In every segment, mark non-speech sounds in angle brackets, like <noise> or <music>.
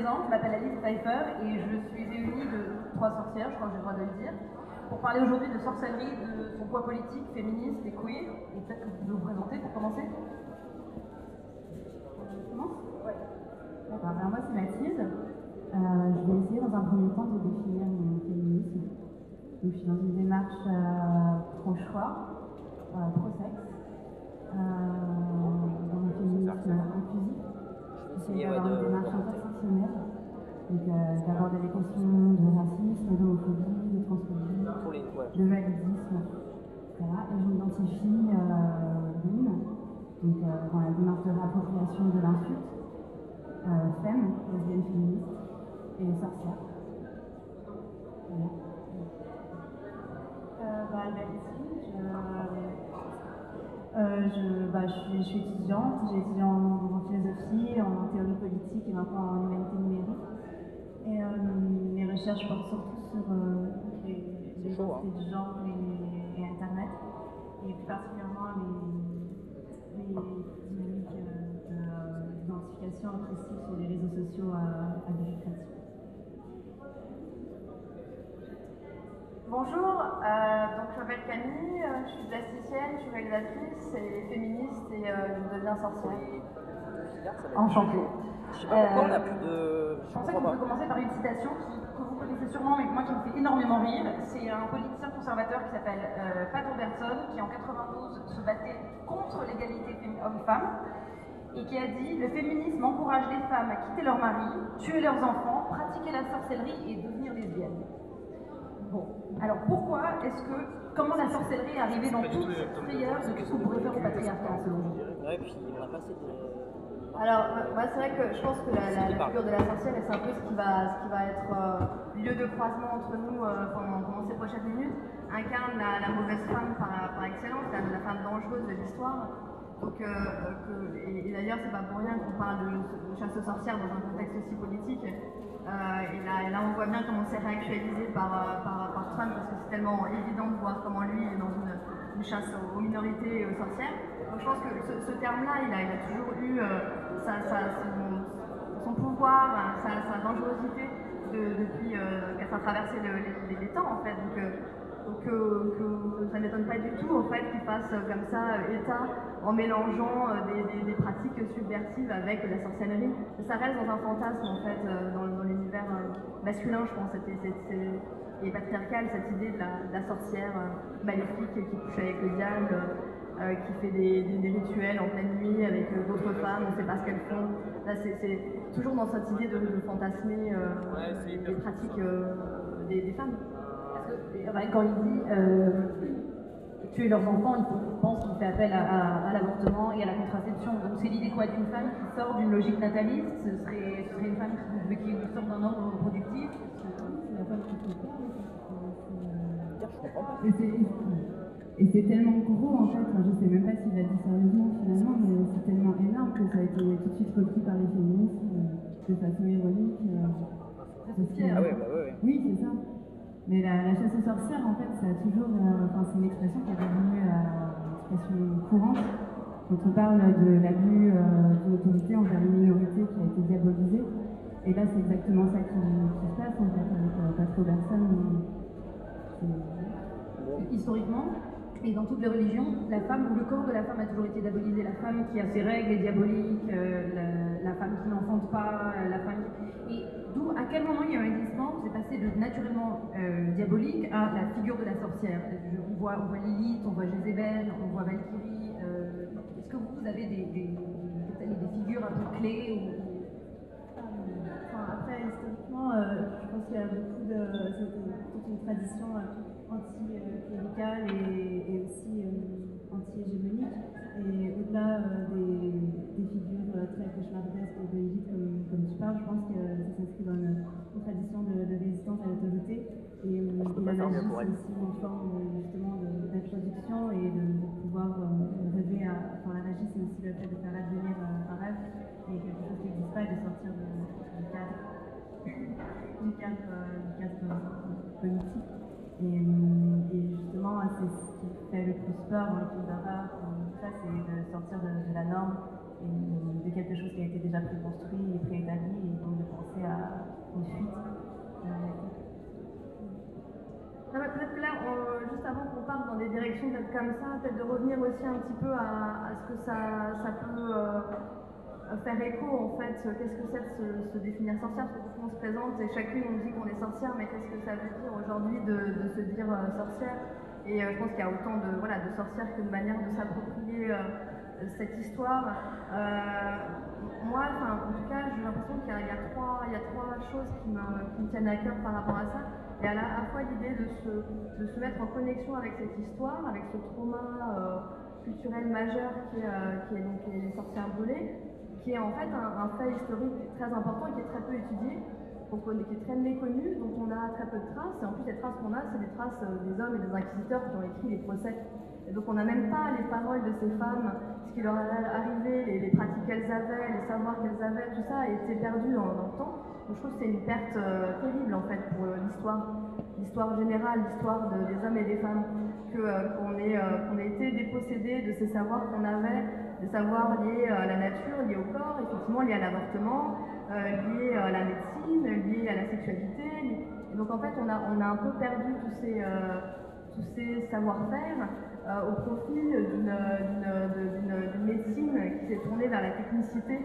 Je présente, je m'appelle Alice Pfeiffer et je suis réunie de trois sorcières, je crois que j'ai le droit de le dire, pour parler aujourd'hui de sorcellerie, de son poids politique, féministe et queer. Et peut-être que vous pouvez vous présenter pour commencer D'accord, alors moi c'est Mathilde. Euh, je vais essayer dans un premier temps de définir mon féminisme. Donc, je suis dans une démarche euh, pro-choix, euh, pro-sexe, euh, dans un féminisme inclusif. J'essaie d'avoir une démarche intersectionnelle, donc euh, d'aborder les questions de racisme, d'homophobie, de transphobie, de validisme, etc. Et je m'identifie euh, l'une, donc euh, dans la démarche de réappropriation de l'insulte, euh, femme, lesbienne féministe et sorcière. Voilà. Euh, bah, je, euh, je, bah, je, suis, je suis étudiante, j'ai étudié en, en philosophie, en théorie politique et maintenant en humanité numérique. Et euh, mes recherches portent surtout sur euh, les, les chaud, hein. du genre et, et Internet, et plus particulièrement les, les dynamiques de, d'identification oppressive sur les réseaux sociaux à, à Bonjour, euh, donc je m'appelle Camille, euh, je suis plasticienne, je suis réalisatrice et féministe et euh, je deviens sorcière. Enchantée. Je sais pas pourquoi on a plus de. Je pensais qu'on pouvait commencer par une citation qui- que vous connaissez sûrement, mais moi qui me fait énormément rire. C'est un politicien conservateur qui s'appelle euh, Pat Robertson, qui en 92 se battait contre l'égalité fem- homme-femme, et qui a dit Le féminisme encourage les femmes à quitter leur mari, tuer leurs enfants, pratiquer la sorcellerie et devenir lesbiennes. Bon, alors pourquoi est-ce que. Comment la sorcellerie est arrivée dans toute cette frayeur de ce qu'on pourrait faire au patriarcat, selon vous? Ouais, puis on a pas assez de. Alors, euh, moi, c'est vrai que je pense que la, la- la figure de la sorcière, c'est un peu ce qui va, ce qui va être euh, lieu de croisement entre nous euh, pendant, pendant ces prochaines minutes, incarne la, la mauvaise femme par, par excellence, la, la femme dangereuse de l'histoire. Donc, euh, que- et, et d'ailleurs, c'est pas pour rien qu'on parle de, de chasse aux sorcières dans un contexte aussi politique. Euh, et, là, et là, on voit bien comment c'est réactualisé par, par, parce que c'est tellement évident de voir comment lui est dans une, chasse aux, minorités et aux sorcières. Donc je pense que ce, terme-là, il a, toujours eu euh, son, pouvoir, hein, sa, dangerosité de- depuis euh, qu'elle a traversé le- les, temps, en fait. Donc, euh, euh, ça ne m'étonne pas du tout, en fait, qu'il fasse comme ça état en mélangeant des, pratiques subversives avec la sorcellerie. Ça reste dans un fantasme, en fait, dans, l'univers masculin, je pense, et patriarcal, cette idée de la, de la sorcière euh, maléfique qui couche avec le diable, euh, qui fait des, des- des rituels en pleine nuit avec euh, d'autres femmes, on ne sait pas ce qu'elles font. Là, c'est toujours dans cette idée de, de fantasmer euh, des pratiques euh, des, des femmes. Parce que euh, quand il dit euh, tuer leurs enfants, il pense qu'il fait appel à, à- à l'avortement et à la contraception. Donc c'est l'idée quoi d'une femme qui sort d'une logique nataliste Ce serait, ce serait une femme qui, qui sort d'un ordre reproductif C'est la femme qui je. Et c'est, tellement gros en fait, enfin, je sais même pas s'il l'a dit sérieusement finalement, mais c'est tellement énorme que ça a été tout de suite repris par les féministes euh, de façon ironique. euh, Ah ouais, bah ouais, ouais. Oui, c'est ça. Mais la, la chasse aux sorcières, en fait, ça a toujours, euh, enfin, c'est une expression qui est devenue une expression courante. Quand on parle de l'abus de l'autorité envers une minorité qui a été diabolisée, et là, c'est exactement ça qui, qui se passe en fait avec Pat Robertson. C'est- Historiquement, et dans toutes les religions, la femme ou le corps de la femme a toujours été diabolisé. La femme qui a ses règles est diabolique, euh, la, la femme qui n'enfante pas, euh, la femme qui... Et d'où, à quel moment il y a eu un glissement C'est passé de naturellement euh, diabolique à la figure de la sorcière. On, voit, on voit Lilith, on voit Jézabel, on voit Valkyrie. euh, Est-ce que vous, vous avez des, des, des, des figures un peu clés ou- Enfin, après, historiquement, euh, je pense qu'il y a beaucoup de. C'est toute une tradition euh, anti-cléricale et, et aussi euh, anti-hégémonique. Et au-delà euh, des, des figures euh, très cauchemardesques de Lilith, comme, comme tu parles, je pense que ça s'inscrit dans une, une tradition de, de résistance à l'autorité. Et, et la magie, c'est aussi une forme justement d'introduction et de, de pouvoir rêver à. Enfin, la magie, c'est aussi le fait de faire advenir un rêve et quelque chose qui n'existe pas et de sortir du, cadre, du cadre, du cadre politique. Euh, et, justement, c'est ce qui fait le plus peur dans les films c'est de sortir de, la norme et de quelque chose qui a été déjà préconstruit et préétabli, et donc de penser à une fuite. Peut-être que là, juste avant qu'on parte dans des directions comme ça, peut-être de revenir aussi un petit peu à, ce que ça, ça peut euh, faire écho en fait. Qu'est-ce que c'est de se, définir sorcière? Parce que on se présente et chacune on dit qu'on est sorcière, mais qu'est-ce que ça veut dire aujourd'hui de, se dire euh, sorcière? Et euh, je pense qu'il y a autant de, sorcières que de manières de s'approprier euh, cette histoire. Euh, moi, en tout cas, j'ai l'impression qu'il y, a- trois- choses qui me, tiennent à cœur par rapport à ça. Il y a à la fois l'idée de se, mettre en connexion avec cette histoire, avec ce trauma euh, culturel majeur qui est, euh, qui est donc les sorcières brûlées, qui est en fait un, fait historique très important et qui est très peu étudié, qui est très méconnu, dont on a très peu de traces. Et en plus, les traces qu'on a, c'est des traces euh, des hommes et des inquisiteurs qui ont écrit les procès. Et donc on n'a même pas les paroles de ces femmes, ce qui leur est arrivé, les, pratiques qu'elles avaient, les savoirs qu'elles avaient, tout ça a été perdu dans, le temps. Donc je trouve que c'est une perte euh, terrible en fait pour euh, l'histoire, l'histoire générale, l'histoire de- des hommes et des femmes, qu'on ait, ait été dépossédés de ces savoirs qu'on avait, des savoirs liés à la nature, liés au corps, effectivement liés à l'avortement, euh, liés à la médecine, liés à la sexualité. donc en fait on a, on a un peu perdu tous ces, euh, tous ces savoir-faire euh, au profit d'une, d'une- de- d'une- d'une médecine qui s'est tournée vers la technicité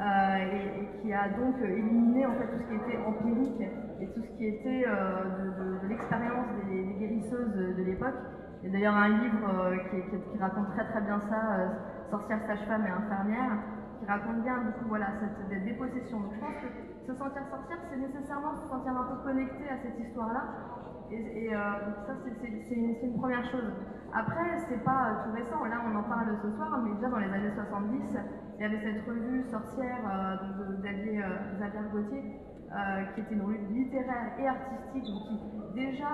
et, qui a donc éliminé en fait tout ce qui était empirique et tout ce qui était de, l'expérience des, guérisseuses de l'époque. Il y a d'ailleurs un livre qui raconte très très bien ça, Sorcières, sage-femme et infirmière, qui raconte bien du voilà cette, dépossession. Donc je pense que se sentir sorcière, c'est nécessairement se sentir un peu connecté à cette histoire-là. Et, et, euh, ça, c'est- une, une première chose. Après, c'est pas euh, tout récent, là on en parle ce soir, mais déjà dans les années 70, il y avait cette revue sorcière euh, de Xavier, euh, Xavier Gauthier, qui était une revue littéraire et artistique, donc qui déjà,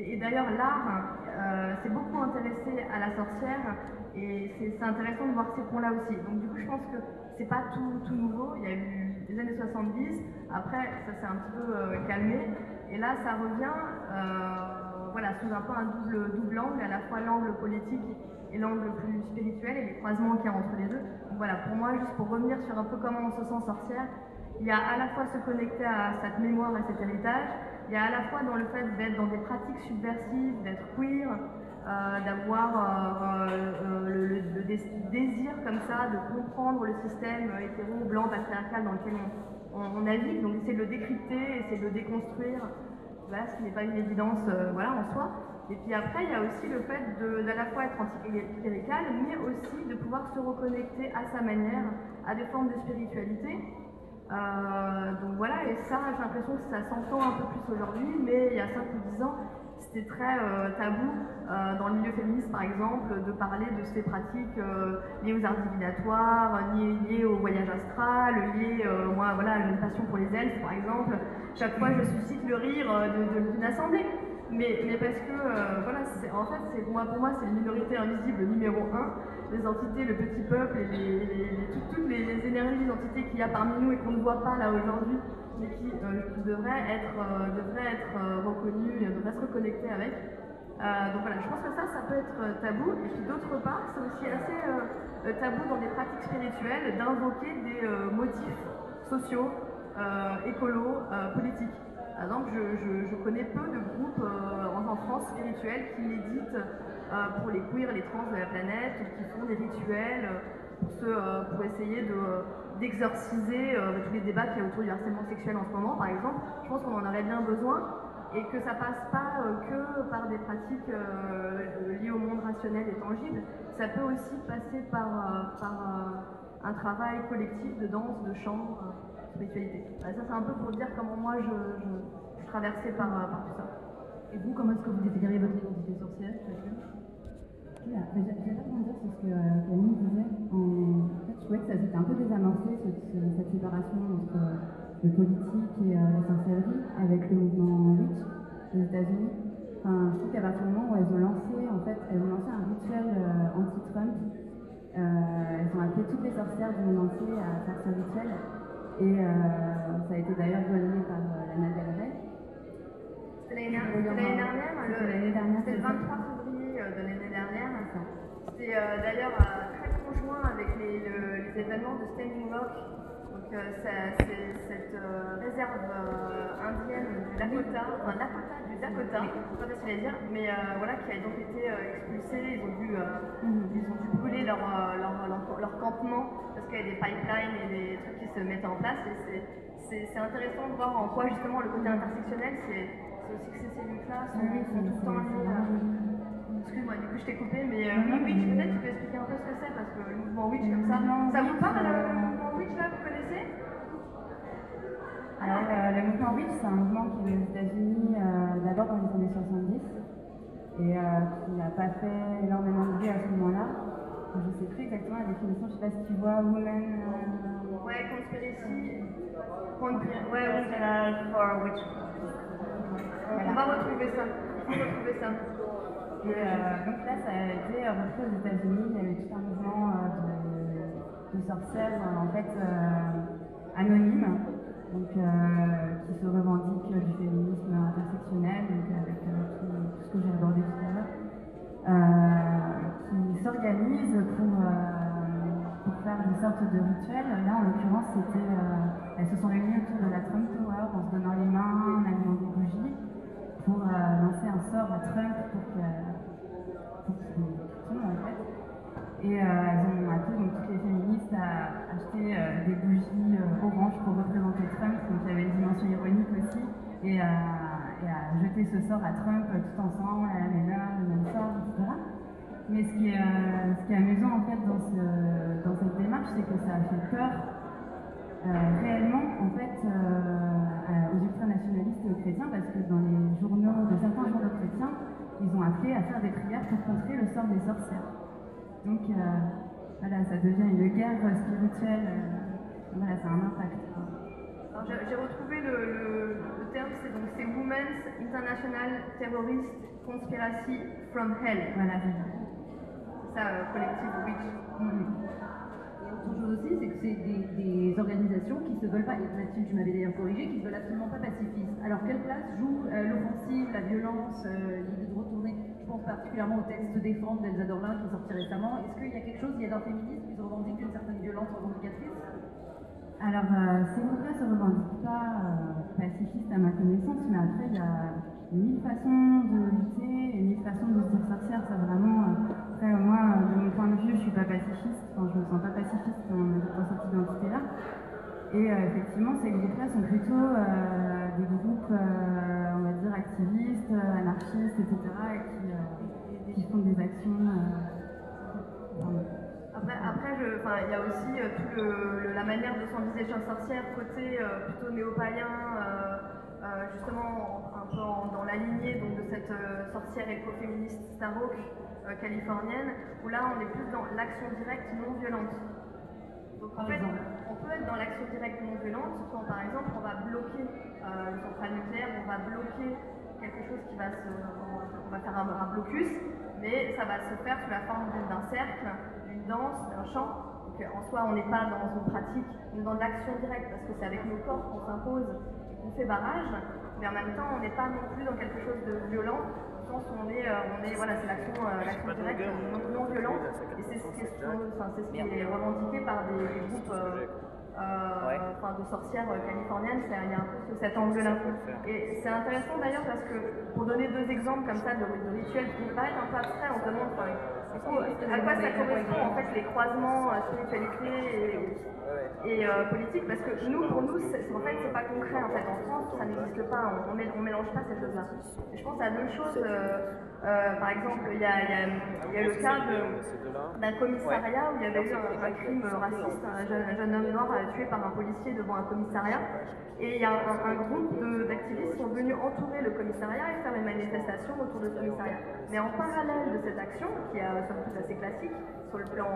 et, d'ailleurs l'art euh, s'est beaucoup intéressé à la sorcière, et c'est intéressant de voir ces points-là aussi. Donc du coup, je pense que c'est pas tout, nouveau, il y a eu les années 70, après ça s'est un petit peu euh, calmé, et là ça revient euh, voilà, sous un peu un double, double angle, à la fois l'angle politique et l'angle plus spirituel et les croisements qu'il y a entre les deux. Donc voilà, pour moi, juste pour revenir sur un peu comment on se sent sorcière, il y a à la fois se connecter à cette mémoire et cet héritage, il y a à la fois dans le fait d'être dans des pratiques subversives, d'être queer, euh, d'avoir euh, euh, le, le- le dés- désir comme ça de comprendre le système hétéro, blanc, patriarcal dans lequel on, on- navigue, donc essayer de le décrypter, essayer de le déconstruire, voilà, ce qui n'est pas une évidence voilà, en soi. Et puis après, il y a aussi le fait d'à la fois être anticlérical, mais aussi de pouvoir se reconnecter à sa manière à des formes de spiritualité. Euh, donc voilà, et ça, j'ai l'impression que ça s'entend un peu plus aujourd'hui, mais il y a 5 ou 10 ans, c'était très euh, tabou euh, dans le milieu féministe, par exemple, de parler de ces pratiques liées aux arts divinatoires, liées, au voyage astral, liées, moi, voilà, à une passion pour les elfes, par exemple. Chaque fois, je suscite le rire d'une assemblée. Mais, parce que, euh, voilà, en fait, pour moi, c'est une minorité invisible numéro un. Les entités, le petit peuple et les, les- les- tout- toutes les, les énergies d'entités qu'il y a parmi nous et qu'on ne voit pas là aujourd'hui, mais qui, euh, devraient être, euh, devraient être euh, reconnues, devraient se reconnecter avec. Donc voilà, je pense que ça, ça peut être tabou. Et puis d'autre part, c'est aussi assez tabou dans des pratiques spirituelles d'invoquer des motifs sociaux, écolos, politiques. Par exemple, je, connais peu de groupes euh, en, France spirituels qui méditent euh, pour les queers, les trans de la planète, qui font des rituels euh, pour, essayer de, d'exorciser tous les débats qu'il y a autour du harcèlement sexuel en ce moment, par exemple. Je pense qu'on en aurait bien besoin et que ça passe pas que par des pratiques liées au monde rationnel et tangible, ça peut aussi passer par, par un travail collectif de danse, de chant, spiritualité. Voilà, ça c'est un peu pour dire comment moi je, je, je suis traversée par, euh, par tout ça. Et vous, comment est-ce que vous définiriez votre identité sorcière chacune Voilà, mais j'a- j'aimerais rebondir sur ce que euh, Camille disait. En fait, je trouvais que ça s'était un peu désamorcé, ce- ce- cette séparation entre euh, le politique et euh, la sorcellerie, avec le mouvement Witch aux États-Unis. Enfin, je trouve qu'à partir du moment où elles ont lancé, en fait, elles ont lancé un rituel euh, anti-Trump, euh, elles ont appelé toutes les sorcières du monde entier à faire ce rituel. Et euh, ça a été d'ailleurs relayé par euh, Lana Del Rey. C'était l'année dernière, c'était l'année dernière, le- C'était l'année dernière, c'était le c'est ça. 23 février euh, de l'année dernière. C'était d'ailleurs très conjoint avec les, le- les événements de Standing Rock, donc, c'est cette réserve indienne du Dakota, enfin Lakota du Dakota, pas facile à dire, mais euh, voilà, qui a donc été expulsée. Ils ont dû, euh, ils ont dû brûler leur, leur, leur, leur campement qu'il y a des pipelines et des trucs qui se mettaient en place. Et c'est- c'est c'est intéressant de voir en quoi justement le côté intersectionnel, c'est c'est aussi que ces cellules-là sont, sont tout le temps liées. à- Excuse-moi, du coup je t'ai coupé, mais euh, Witch, peut-être tu peux expliquer un peu ce que c'est parce que le mouvement Witch comme ça, Non, ça vous parle euh, le mouvement Witch là, vous connaissez? Alors, euh, le mouvement Witch, c'est un mouvement qui est aux États-Unis euh, d'abord dans les années 70 et euh, qui n'a pas fait énormément de bruit à ce moment-là. Je ne sais plus exactement la définition, je ne sais pas si tu vois Women. euh, Ouais, conspiracy. Conspir- Ouais, ouais. for Witch. On va retrouver ça. On va retrouver ça. Et euh, donc là, ça a été repris aux États-Unis. Il y a eu tout un mouvement euh, de, de sorcières, en fait, euh, anonymes, donc, qui se revendiquent du féminisme intersectionnel, donc avec tout, tout ce que j'ai abordé tout à l'heure, s'organisent pour, euh, pour faire une sorte de rituel. Là, en l'occurrence, c'était, euh, elles se sont réunies autour de la Trump Tower en se donnant les mains, en allumant des bougies pour euh, lancer un sort à Trump pour qu'il tombe en fait. Et elles ont appelé donc toutes les féministes à acheter des bougies oranges pour représenter Trump, donc il y avait une dimension ironique aussi, et, à- et à jeter ce sort à Trump tout ensemble, à la heure, le même sort, etc. Mais ce qui est, euh, ce qui est amusant en fait dans, ce, dans cette démarche, c'est que ça a fait peur euh, réellement en fait euh, aux ultranationalistes chrétiens parce que dans les journaux de certains journaux chrétiens, ils ont appelé à faire des prières pour contrer le sort des sorcières. Donc euh, voilà, ça devient une guerre spirituelle. voilà, ça a un impact. Alors, j'ai retrouvé le, le- le terme, c'est donc c'est Women's International Terrorist Conspiracy from Hell. Voilà, c'est ça. C'est ça, euh, collectif Witch. Et autre chose aussi, c'est que c'est des, des organisations qui se veulent pas, et Mathilde, tu m'avais d'ailleurs corrigé, qui se veulent absolument pas pacifistes. Alors quelle place joue euh, l'offensive, la violence, euh, l'idée de retourner, je pense particulièrement au texte Défendre d'Elsa Dorlin qui est sorti récemment. Est-ce qu'il y a quelque chose, il y a d'un féminisme qui se revendique une certaine violence revendicatrice? Alors, euh, ces groupes-là ne se revendiquent pas euh, pacifistes à ma connaissance, mais après, il y a mille façons de lutter et mille façons de se dire sorcière. Ça vraiment. Moi, de mon point de vue, je suis pas pacifiste. Enfin, je me sens pas pacifiste dans, cette identité-là. Et euh, effectivement, ces groupes-là sont plutôt euh, des groupes, euh, on va dire, activistes, anarchistes, etc., et qui, qui font des actions. Après, il y a aussi tout le, la manière de s'envisager un sorcière côté plutôt néo-païen, justement un peu en- dans la lignée donc, de cette sorcière écoféministe Starhawk euh, californienne, où là on est plus dans l'action directe non violente. Donc en fait, on peut être dans l'action directe non violente quand par exemple on va bloquer euh, une centrale nucléaire, on va bloquer quelque chose qui va se. On va faire un, un blocus, mais ça va se faire sous la forme d'un cercle, d'une danse, d'un chant. Donc euh, en soi, on n'est pas dans une pratique, on est dans l'action directe parce que c'est avec nos corps qu'on s'impose, on fait barrage, mais en même temps, on n'est pas non plus dans quelque chose de violent. Au sens où On est, euh, on est, voilà, c'est l'action, euh, l'action directe non, non violente, et c'est ce qui est, enfin, c'est ce qui est revendiqué par des, des groupes euh, euh, enfin, de sorcières californiennes, c'est- il y a un peu ce- cet angle-là. Et c'est intéressant d'ailleurs parce que, pour donner deux exemples comme ça de, de rituels qui paraissent un peu abstraits, on se demande à quoi ça correspond en fait les croisements euh, spiritualité et, et, euh, politique parce que nous, pour nous, en fait, c'est pas concret en fait. En France, ça n'existe pas, on, on mélange pas ces choses-là. Je pense à deux choses. euh, euh, par exemple, il y a, le cas d'un commissariat où il y avait eu un, crime raciste, un jeune, un jeune homme noir tué par un policier devant un commissariat. Et il y a un, groupe d'activistes qui sont venus entourer le commissariat et faire une manifestation autour de ce commissariat. Mais en parallèle de cette action, qui est euh, somme toute assez classique sur le plan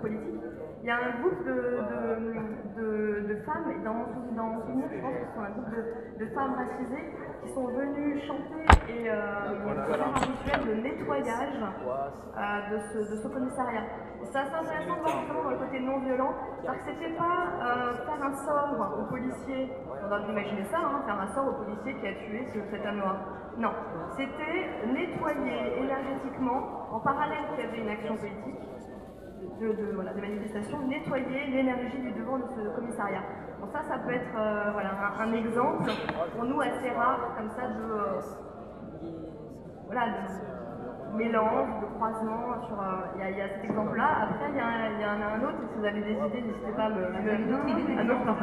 politique, il y a un groupe de, de, de- de femmes, et dans mon, dans mon souvenir, je pense que ce sont un groupe de, de femmes racisées qui sont venues chanter et euh, faire un rituel de nettoyage euh, de, ce, de ce commissariat. C'est assez intéressant de voir justement dans le côté non violent, parce que c'était pas euh, faire un sort au policier, on a imaginer ça, hein, faire un sort au policier qui a tué ce- cet homme noir. Non, c'était nettoyer énergétiquement, en parallèle qu'il y avait une action politique, de, de, voilà, de manifestation, nettoyer l'énergie du devant de ce commissariat. Bon, ça, ça peut être euh, voilà, un, un exemple pour nous assez rare comme ça de, euh, voilà, de mélange, de croisement. Sur, euh, Il y, il y a cet exemple-là. Après, il y, un- il en a un autre. Si vous avez des idées, n'hésitez pas à me, me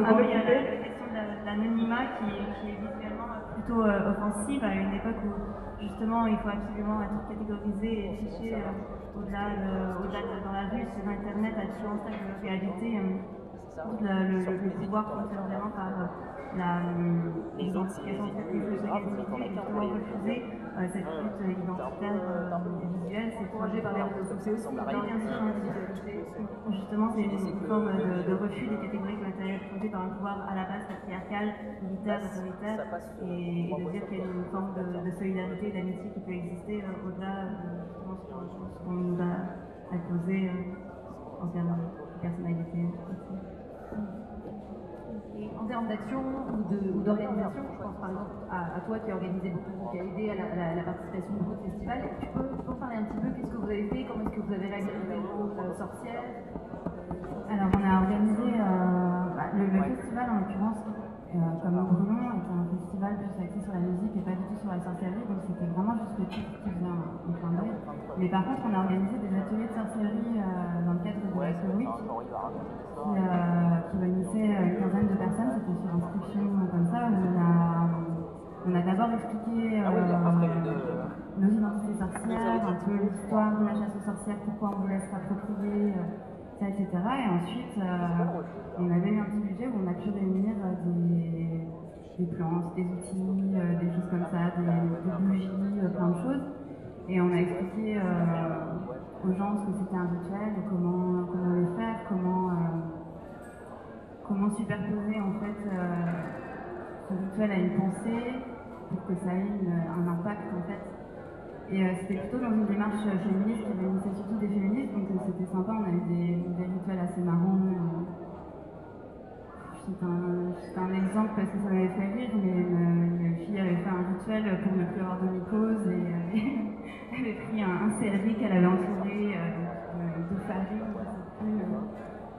Ah oui, il y a la question de la- de l'anonymat qui, qui est visuellement plutôt euh, offensive à une époque où justement il faut absolument être catégorisé et fiché euh, au-delà de, dans la rue, sur internet, à différents stades de réalité. euh, le, le- le- le pouvoir fonctionne vraiment par la, l'identification justement refuser euh, cette lutte identitaire euh, et visuelle, c'est Encouragé par les réseaux sociaux aussi. oui, bien sûr, individualité. Justement, c'est une forme de, de refus des catégories qui ont été imposées par un pouvoir à la base patriarcal, militaire, autoritaire, et, et de dire qu'il y a une forme de, de solidarité, d'amitié qui peut exister euh, au-delà de ce qu'on- nous a imposé euh, en termes de personnalité. Et en termes d'action ou d'organisation, je pense par exemple à, à toi qui a organisé beaucoup, qui a aidé à la, à la- la participation de beaucoup de festivals, tu peux, tu peux en parler un petit peu, qu'est-ce que vous avez fait, comment est-ce que vous avez réalisé le rôle euh, sorcière Alors, on a organisé euh, bah, le, le festival en l'occurrence, euh, comme Brûlon, était un festival plus axé sur la musique et pas du tout sur la sorcellerie, donc c'était vraiment juste le titre qui faisait un, un clin d'œil. Mais par contre, on a organisé des ateliers de sorcellerie euh, dans le cadre de la Week qui, qui réunissait euh, une quinzaine de euh, comme ça, où on a, on a d'abord expliqué euh, Ah nos identités sorcières, un peu l'histoire de la chasse aux sorcières, pourquoi on voulait se rapproprier, euh, ça, etc. Et ensuite, on avait eu un petit budget où on a pu réunir des, des plantes, des outils, des choses comme ça, des, des bougies, plein de choses. Et on a expliqué aux gens ce que c'était un rituel, comment, comment le faire, comment, comment superposer en fait euh, ce rituel à une pensée pour que ça ait un impact en fait. Et euh, c'était plutôt dans une démarche féministe qui réunissait surtout des féministes, donc euh, c'était sympa, on avait des, rituels assez marrants. euh. C'est un, exemple parce que ça m'avait fait rire, mais une, fille avait fait un rituel pour ne plus avoir de mycose et <laughs> elle avait pris un, un qu'elle avait entouré de farine,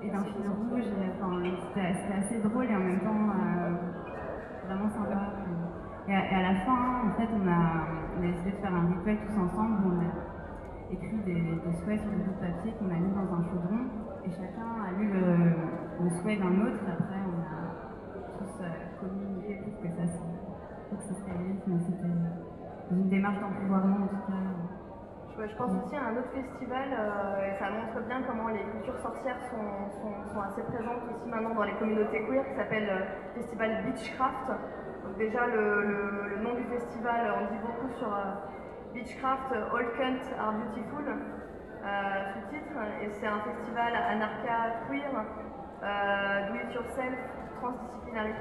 et d'un fil rouge. c'était assez drôle et en même temps euh, vraiment sympa. Et à, la fin, en fait, on a, on a décidé de faire un rituel tous ensemble où on a écrit des, souhaits sur des bouts de papier qu'on a mis dans un chaudron et chacun a lu le, souhait d'un autre. Après, on a tous euh, communiqué pour que ça se, réalise, mais c'était une démarche d'empouvoirment en tout cas. Je, pense aussi à un autre festival, euh, et ça comment les cultures sorcières sont, assez présentes aussi maintenant dans les communautés queer, qui s'appelle euh, Festival Beachcraft. Donc déjà, le, le- le nom du festival en dit beaucoup sur euh, Beachcraft, euh, All Cunt Are Beautiful, euh, sous-titre, et c'est un festival anarcha queer, euh, do it yourself, transdisciplinaire.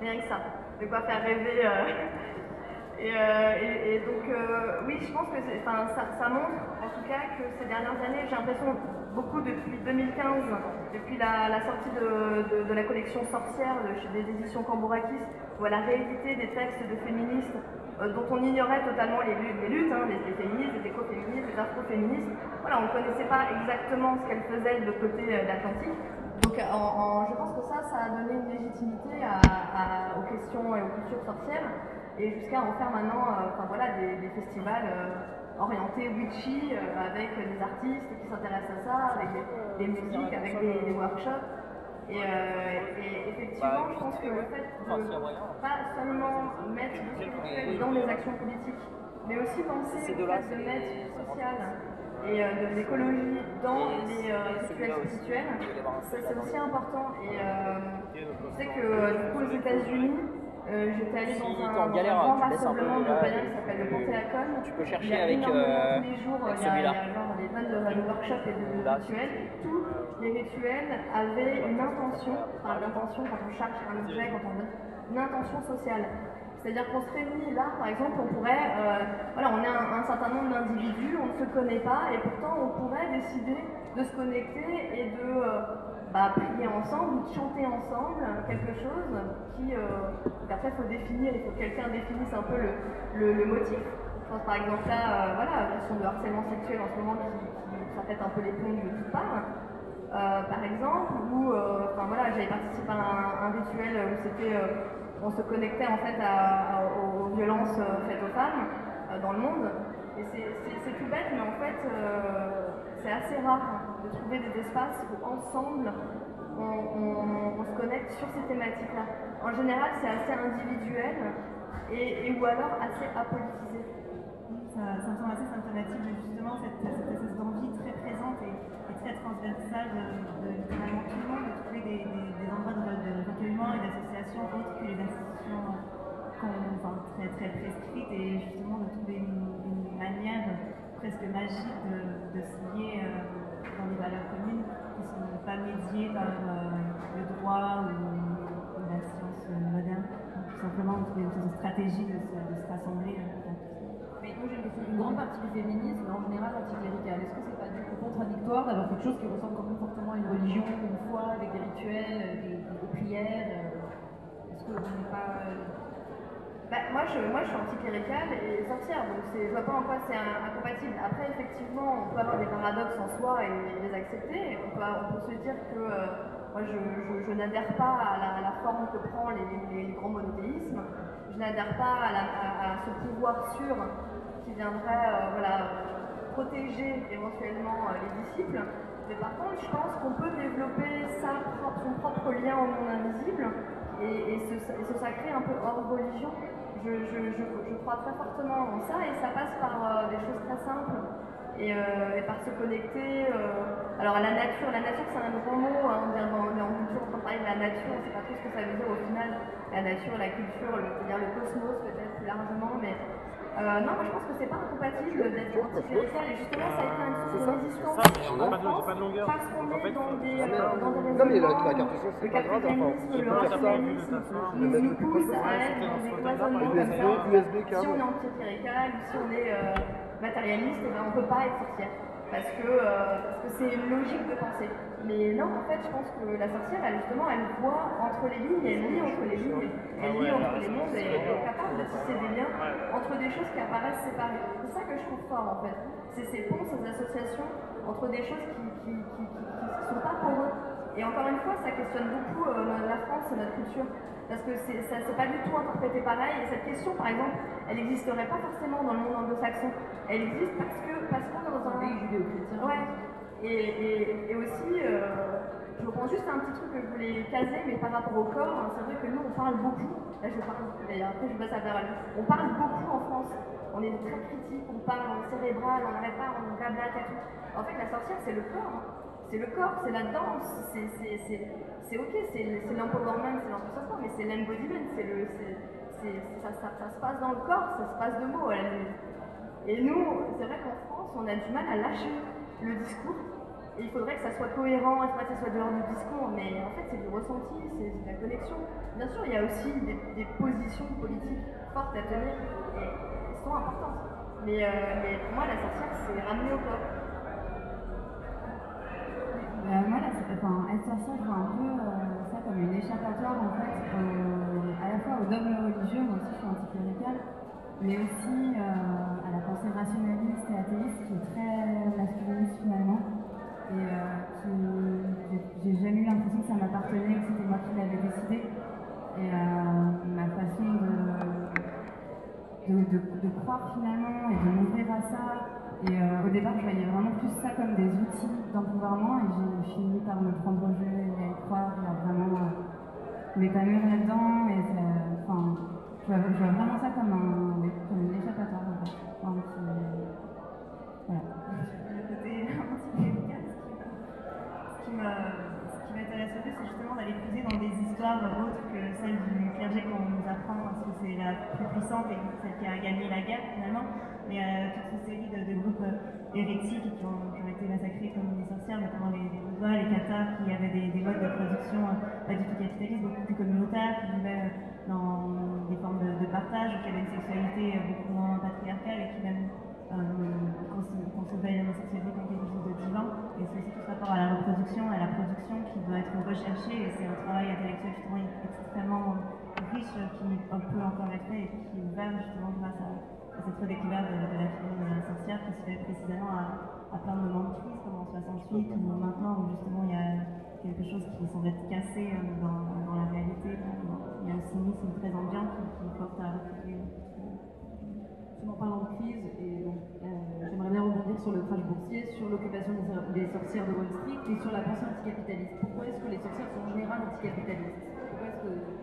Rien que ça, de quoi faire rêver. euh, <laughs> et, euh, donc, euh, oui, je pense que ça, ça montre, en tout cas, que ces dernières années, j'ai l'impression, beaucoup depuis 2015, depuis la, sortie de, la collection Sorcière de, des éditions Cambourakis, où la réédité des textes de féministes euh, dont on ignorait totalement les, les luttes, hein, les, féministes, les écoféministes, les afroféministes. Voilà, on ne connaissait pas exactement ce qu'elles faisaient de côté euh, de l'Atlantique. Donc en- je pense que ça, ça a donné une légitimité aux questions et aux cultures sorcières, et jusqu'à en faire maintenant euh, enfin, voilà, des, festivals euh, orientés witchy, euh, avec des artistes qui s'intéressent à ça, avec des, des musiques, avec des, des workshops. Et, euh, et effectivement, je pense que le fait de pas seulement mettre du spirituel dans les actions politiques, mais aussi penser au fait de mettre du social et euh, de l'écologie dans les spirituels, ça c'est aussi important. Et euh, je sais que du coup aux États-Unis, euh, j'étais allée dans un, dans un grand rassemblement de et qui s'appelle le tu- peux Il y chercher a avec, euh, tous les jours, avec il y a, il y a celui-là. genre des tonnes de, workshops et de Là. rituels. Tous les rituels avaient une intention, enfin l'intention quand on cherche un objet, quand on veut, une intention sociale. C'est-à-dire qu'on se réunit là, par exemple, on pourrait, euh, voilà, on est un, un certain nombre d'individus, on ne se connaît pas, et pourtant on pourrait décider de se connecter et de euh, bah, prier ensemble ou de chanter ensemble quelque chose qui, euh, après, il faut définir, il faut que quelqu'un définisse un peu le, le- le motif. Pense par exemple là, euh, voilà, la question de harcèlement sexuel en ce moment qui, ça pète un peu les plombs de toutes parts. par exemple, où enfin, voilà, j'avais participé à un, un rituel où c'était on se connectait en fait aux, violences euh, faites aux femmes euh, dans le monde. Et c'est tout bête, mais en fait, euh, c'est assez rare de trouver des espaces où ensemble on, se connecte sur ces thématiques-là. En général, c'est assez individuel et, ou alors assez apolitisé. Ça, me semble assez symptomatique de justement cette, espèce d'envie très présente et, très transversale de, tout le monde de trouver des, endroits de, recueillement et d'association autres que les institutions très, très prescrites et justement de trouver une, manière presque magique de, se lier euh, dans des valeurs communes qui ne sont pas médiées par euh, le droit ou, la science moderne. Tout simplement, trouver une stratégie de se, de se rassembler. Euh, mais une grande partie du féminisme, en général anticlérical. Est-ce que c'est pas du coup contradictoire d'avoir quelque chose qui ressemble quand même fortement à une religion, une foi, avec des rituels, des, des prières Est-ce que vous n'êtes pas bah, moi, je, suis anticléricale et sorcière, donc je vois pas en quoi c'est incompatible. Après, effectivement, on peut avoir des paradoxes en soi et les accepter. On peut, se dire que euh, moi, je, n'adhère pas à la, forme que prend les, grands monothéismes. Je n'adhère pas à, ce pouvoir sûr qui viendrait euh, voilà, protéger éventuellement euh, les disciples. Mais par contre, je pense qu'on peut développer son propre lien au monde invisible et, se, sacrer un peu hors religion je, crois très fortement en ça et ça passe par euh, des choses très simples et, par se connecter. Alors la nature, la nature c'est un grand mot, hein, on, est en culture, on parler de la nature, on ne sait pas trop ce que ça veut dire au final, la nature, la culture, le, le cosmos peut-être plus largement, mais euh, non, moi je pense que c'est pas incompatible d'être anticlérical et justement ça a été une source de résistance en France parce qu'on est dans des, euh, dans des Non mais la, la carte c'est pas grave, le rationalisme nous, nous pousse à être dans des cloisonnements comme ça. Si on est anticlérical ou si on est euh, matérialiste, on ne peut pas être sorcière parce que que c'est logique de penser. Mais non, en fait, je pense que la sorcière, elle, justement, elle voit entre les lignes, elle lit entre les lignes, elle lit entre les mondes et elle est capable de tisser des liens entre des choses qui apparaissent séparées. C'est ça que je trouve fort, en fait. C'est ces ponts, ces associations entre des choses qui ne sont pas pour eux. Et encore une fois, ça questionne beaucoup euh, la France et notre culture. Parce que ça c'est pas du tout interprété pareil. Et cette question, par exemple, elle n'existerait pas forcément dans le monde anglo-saxon. Elle existe parce que est dans un pays judéo-chrétien. Ouais, et, aussi, euh, je reprends juste un petit truc que je voulais caser, mais par rapport au corps, hein, c'est vrai que nous, on parle beaucoup, là je parle d'ailleurs, après je passe à la on parle beaucoup en France, on est très critique, on parle cérébral, on n'arrête pas, on gablate et tout. En fait, la sorcière, c'est le corps. Hein. C'est le corps, c'est la danse, c'est ok, c'est l'empowerment, c'est l'enthousiasme, mais c'est l'embodiment, c'est le, ça, ça, ça, se passe dans le corps, ça se passe de mots à la limite. Et nous, c'est vrai qu'en France, on a du mal à lâcher le discours. Et il faudrait que ça soit cohérent, il faudrait que ça soit dehors du discours, mais en fait c'est du ressenti, c'est de la connexion. Bien sûr, il y a aussi des, positions politiques fortes à tenir, et elles sont importantes. Mais, euh, pour moi, la sorcière, c'est ramener au corps. Euh, moi, la, enfin, être sorcière, je vois un peu euh, ça comme une échappatoire en fait, à la fois au dogme religieux, moi aussi je suis anticléricale, mais aussi qui est très masculiniste finalement et euh, j'ai jamais eu l'impression que ça m'appartenait, que c'était moi qui l'avais décidé. Et euh, ma façon de, de, croire finalement et de m'ouvrir à ça. Et au départ, je voyais vraiment plus ça comme des outils d'empouvoirment et j'ai fini par me prendre au jeu et à y croire et à vraiment m'épanouir là-dedans. Et enfin, je vois, vraiment ça comme, un, comme une échappatoire en fait. M'intéresse le plus, c'est justement d'aller puiser dans des histoires autres que celles du clergé qu'on nous apprend, parce que c'est la plus puissante et celle qui a gagné la guerre finalement. Mais euh, toute une série de, groupes hérétiques qui ont, été massacrés comme des sorcières, notamment les, les les Cathares, qui avaient des, des modes de production euh, pas du tout capitalistes, beaucoup plus communautaires, qui vivaient euh, dans des formes de, partage, qui avaient une sexualité euh, beaucoup moins patriarcale et qui même euh, concevaient l'homosexualité comme quelque chose de divin. Et rapport à la reproduction, à la production qui doit être recherchée. Et c'est un travail intellectuel justement extrêmement riche qui peut encore être fait et qui est ouvert justement grâce à, cette redécouverte de, la figure de la sorcière qui se fait précisément à, plein de moments de crise, en 68 ou maintenant où justement il y a quelque chose qui semble être cassé euh, dans, la réalité y a un cynisme très ambiant qui, qui porte à refuser. En parlant de crise, et donc, euh, j'aimerais bien rebondir sur l'occupation des, sorcières de Wall Street et sur la pensée anticapitaliste. Pourquoi est-ce que les sorcières sont en général anticapitalistes?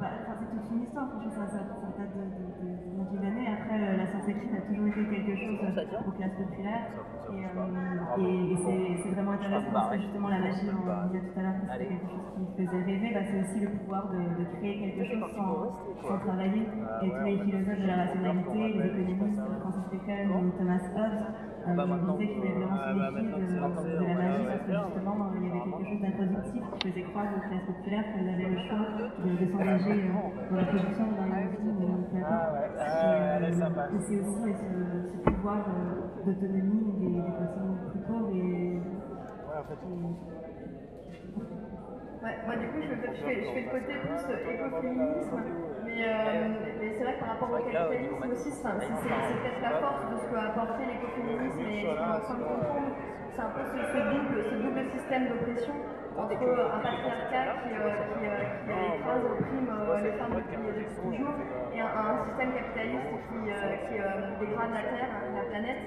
Enfin, c'est toute une histoire, franchement, ça, ça, ça date de, de, de, de milliers d'années. Après, euh, la science écrite a toujours été quelque chose euh, aux classes populaires. Et, euh, et, et c'est vraiment intéressant parce que justement, la magie, on disait tout à l'heure que c'était quelque chose qui faisait rêver. Bah, c'est aussi le pouvoir de, créer quelque chose sans, sans travailler. Et tous les philosophes de la rationalité, les économistes, Francis Bacon ou Thomas Hobbes, euh, disaient qu'ils avaient vraiment sous les pieds de, de la magie parce que justement, il y avait quelque chose d'introductif qui faisait croire aux classes populaires qu'elles avaient le choix de, de s'engager euh, dans la production ou dans l'industrie ou dans le. Et, euh, et c'est aussi euh, ce, ce pouvoir euh, d'autonomie des, des personnes plus pauvres et, Ouais, moi du coup je fais, je fais, je fais le côté plus euh, écoféminisme, mais, euh, mais c'est vrai que par rapport au capitalisme aussi, c'est peut-être la force de ce qu'a apporté l'écoféminisme et ce qu'on est en train de comprendre, c'est un peu ce, ce double, ce double système d'oppression entre un patriarcat qui, euh, qui, euh, qui écrase, opprime euh, les femmes depuis, toujours et un, un système capitaliste qui, euh, qui euh, dégrade la Terre, la planète.